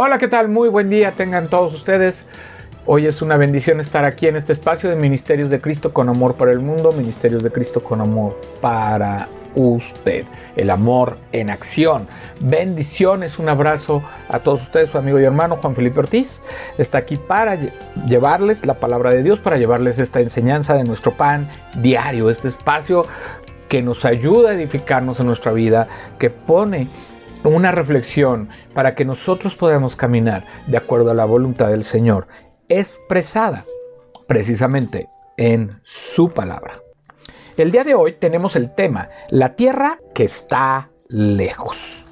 Hola, ¿qué tal? Muy buen día tengan todos ustedes. Hoy es una bendición estar aquí en este espacio de Ministerios de Cristo con amor para el mundo, Ministerios de Cristo con amor para usted. El amor en acción. Bendiciones, un abrazo a todos ustedes, su amigo y hermano Juan Felipe Ortiz. Está aquí para llevarles la palabra de Dios, para llevarles esta enseñanza de nuestro pan diario, este espacio que nos ayuda a edificarnos en nuestra vida, que pone una reflexión para que nosotros podamos caminar de acuerdo a la voluntad del Señor, expresada precisamente en su palabra. El día de hoy tenemos el tema, la tierra que está lejos.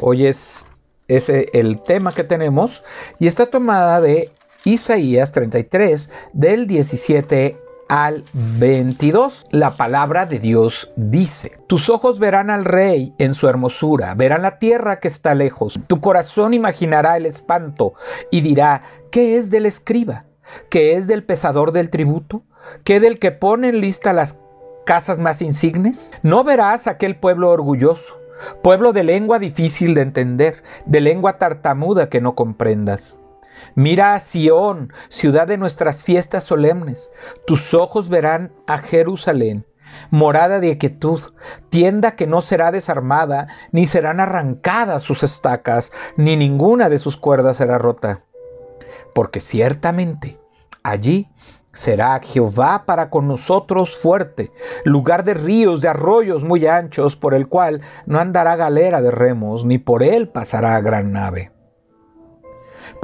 Hoy es ese el tema que tenemos y está tomada de Isaías 33 del 17 al 22. La palabra de Dios dice, tus ojos verán al rey en su hermosura, verán la tierra que está lejos, tu corazón imaginará el espanto y dirá, ¿qué es del escriba? ¿Qué es del pesador del tributo? ¿Qué del que pone en lista las casas más insignes? No verás aquel pueblo orgulloso, pueblo de lengua difícil de entender, de lengua tartamuda que no comprendas. Mira a Sión, ciudad de nuestras fiestas solemnes. Tus ojos verán a Jerusalén, morada de quietud, tienda que no será desarmada, ni serán arrancadas sus estacas, ni ninguna de sus cuerdas será rota. Porque ciertamente allí será Jehová para con nosotros fuerte, lugar de ríos, de arroyos muy anchos, por el cual no andará galera de remos, ni por él pasará gran nave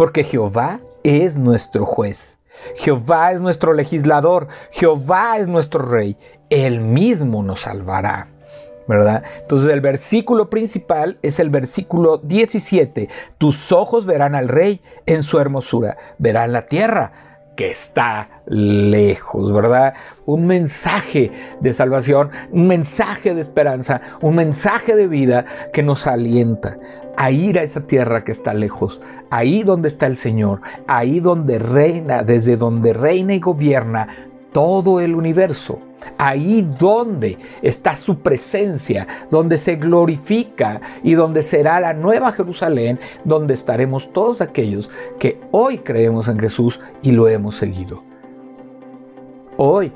porque Jehová es nuestro juez. Jehová es nuestro legislador, Jehová es nuestro rey, Él mismo nos salvará. ¿verdad? Entonces el versículo principal es el versículo 17. Tus ojos verán al rey en su hermosura, verán la tierra que está lejos, ¿verdad? Un mensaje de salvación, un mensaje de esperanza, un mensaje de vida que nos alienta a ir a esa tierra que está lejos, ahí donde está el Señor, ahí donde reina, desde donde reina y gobierna todo el universo. Ahí donde está su presencia, donde se glorifica y donde será la nueva Jerusalén, donde estaremos todos aquellos que hoy creemos en Jesús y lo hemos seguido. Hoy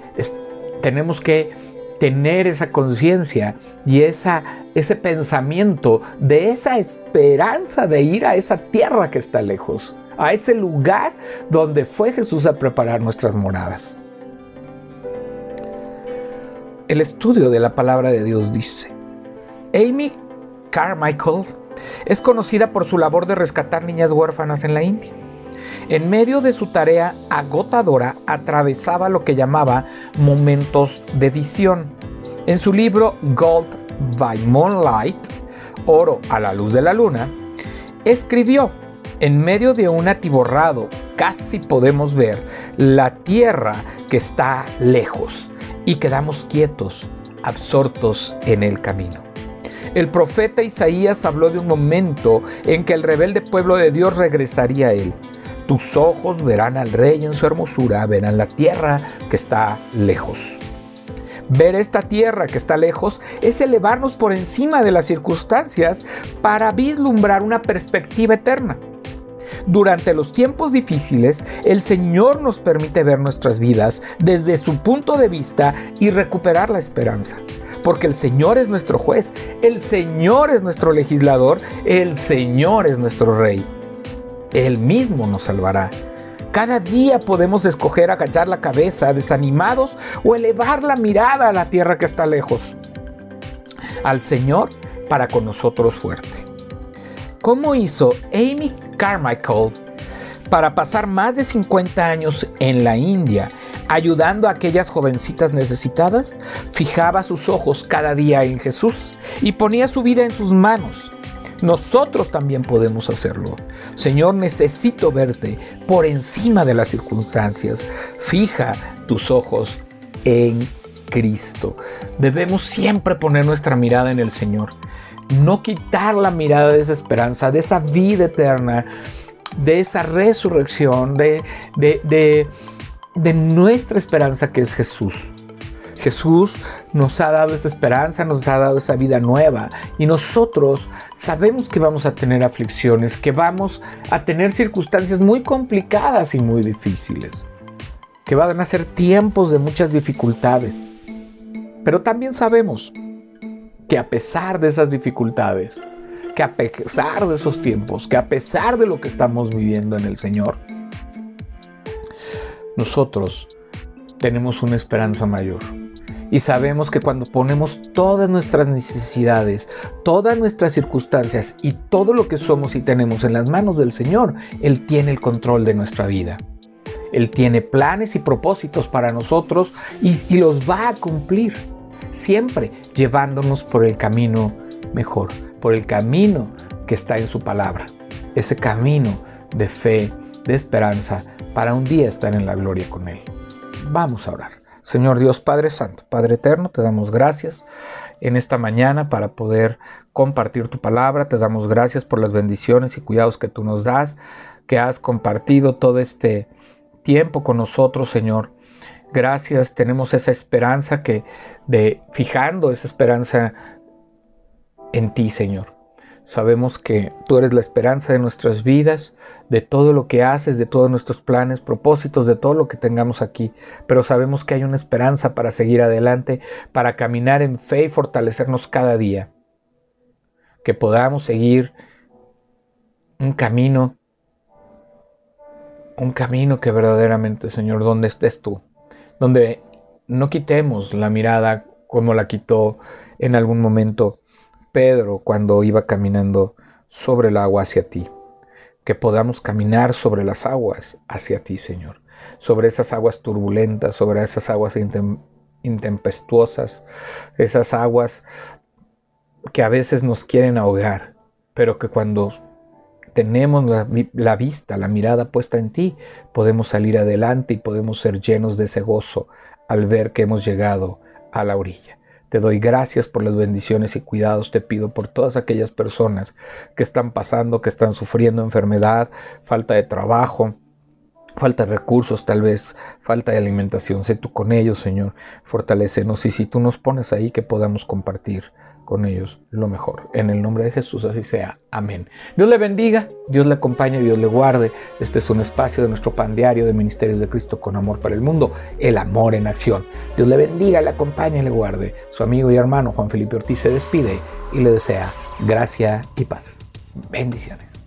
tenemos que tener esa conciencia y esa, ese pensamiento de esa esperanza de ir a esa tierra que está lejos, a ese lugar donde fue Jesús a preparar nuestras moradas. El estudio de la palabra de Dios dice, Amy Carmichael es conocida por su labor de rescatar niñas huérfanas en la India. En medio de su tarea agotadora atravesaba lo que llamaba momentos de visión. En su libro Gold by Moonlight, Oro a la luz de la luna, escribió, en medio de un atiborrado casi podemos ver la tierra que está lejos y quedamos quietos, absortos en el camino. El profeta Isaías habló de un momento en que el rebelde pueblo de Dios regresaría a él. Tus ojos verán al rey en su hermosura, verán la tierra que está lejos. Ver esta tierra que está lejos es elevarnos por encima de las circunstancias para vislumbrar una perspectiva eterna. Durante los tiempos difíciles, el Señor nos permite ver nuestras vidas desde su punto de vista y recuperar la esperanza. Porque el Señor es nuestro juez, el Señor es nuestro legislador, el Señor es nuestro rey. Él mismo nos salvará. Cada día podemos escoger agachar la cabeza desanimados o elevar la mirada a la tierra que está lejos. Al Señor para con nosotros fuerte. ¿Cómo hizo Amy Carmichael para pasar más de 50 años en la India ayudando a aquellas jovencitas necesitadas? Fijaba sus ojos cada día en Jesús y ponía su vida en sus manos nosotros también podemos hacerlo. Señor, necesito verte por encima de las circunstancias. Fija tus ojos en Cristo. Debemos siempre poner nuestra mirada en el Señor. No quitar la mirada de esa esperanza, de esa vida eterna, de esa resurrección, de, de, de, de nuestra esperanza que es Jesús. Jesús nos ha dado esa esperanza, nos ha dado esa vida nueva y nosotros sabemos que vamos a tener aflicciones, que vamos a tener circunstancias muy complicadas y muy difíciles, que van a ser tiempos de muchas dificultades. Pero también sabemos que a pesar de esas dificultades, que a pesar de esos tiempos, que a pesar de lo que estamos viviendo en el Señor, nosotros tenemos una esperanza mayor. Y sabemos que cuando ponemos todas nuestras necesidades, todas nuestras circunstancias y todo lo que somos y tenemos en las manos del Señor, Él tiene el control de nuestra vida. Él tiene planes y propósitos para nosotros y, y los va a cumplir, siempre llevándonos por el camino mejor, por el camino que está en su palabra, ese camino de fe, de esperanza, para un día estar en la gloria con Él. Vamos a orar. Señor Dios Padre Santo, Padre Eterno, te damos gracias en esta mañana para poder compartir tu palabra. Te damos gracias por las bendiciones y cuidados que tú nos das, que has compartido todo este tiempo con nosotros, Señor. Gracias, tenemos esa esperanza que de fijando esa esperanza en ti, Señor. Sabemos que tú eres la esperanza de nuestras vidas, de todo lo que haces, de todos nuestros planes, propósitos, de todo lo que tengamos aquí. Pero sabemos que hay una esperanza para seguir adelante, para caminar en fe y fortalecernos cada día. Que podamos seguir un camino, un camino que verdaderamente, Señor, donde estés tú, donde no quitemos la mirada como la quitó en algún momento Pedro cuando iba caminando sobre el agua hacia ti. Que podamos caminar sobre las aguas hacia ti, Señor. Sobre esas aguas turbulentas, sobre esas aguas intempestuosas, esas aguas que a veces nos quieren ahogar, pero que cuando tenemos la, vista, la mirada puesta en ti, podemos salir adelante y podemos ser llenos de ese gozo al ver que hemos llegado a la orilla. Te doy gracias por las bendiciones y cuidados. Te pido por todas aquellas personas que están pasando, que están sufriendo enfermedad, falta de trabajo, falta de recursos, tal vez falta de alimentación. Sé tú con ellos, Señor. Fortalecenos y si tú nos pones ahí que podamos compartir con ellos lo mejor. En el nombre de Jesús, así sea. Amén. Dios le bendiga, Dios le acompañe, Dios le guarde. Este es un espacio de nuestro pan diario de Ministerios de Cristo con amor para el mundo, el amor en acción. Dios le bendiga, le acompañe y le guarde. Su amigo y hermano Juan Felipe Ortiz se despide y le desea gracia y paz. Bendiciones.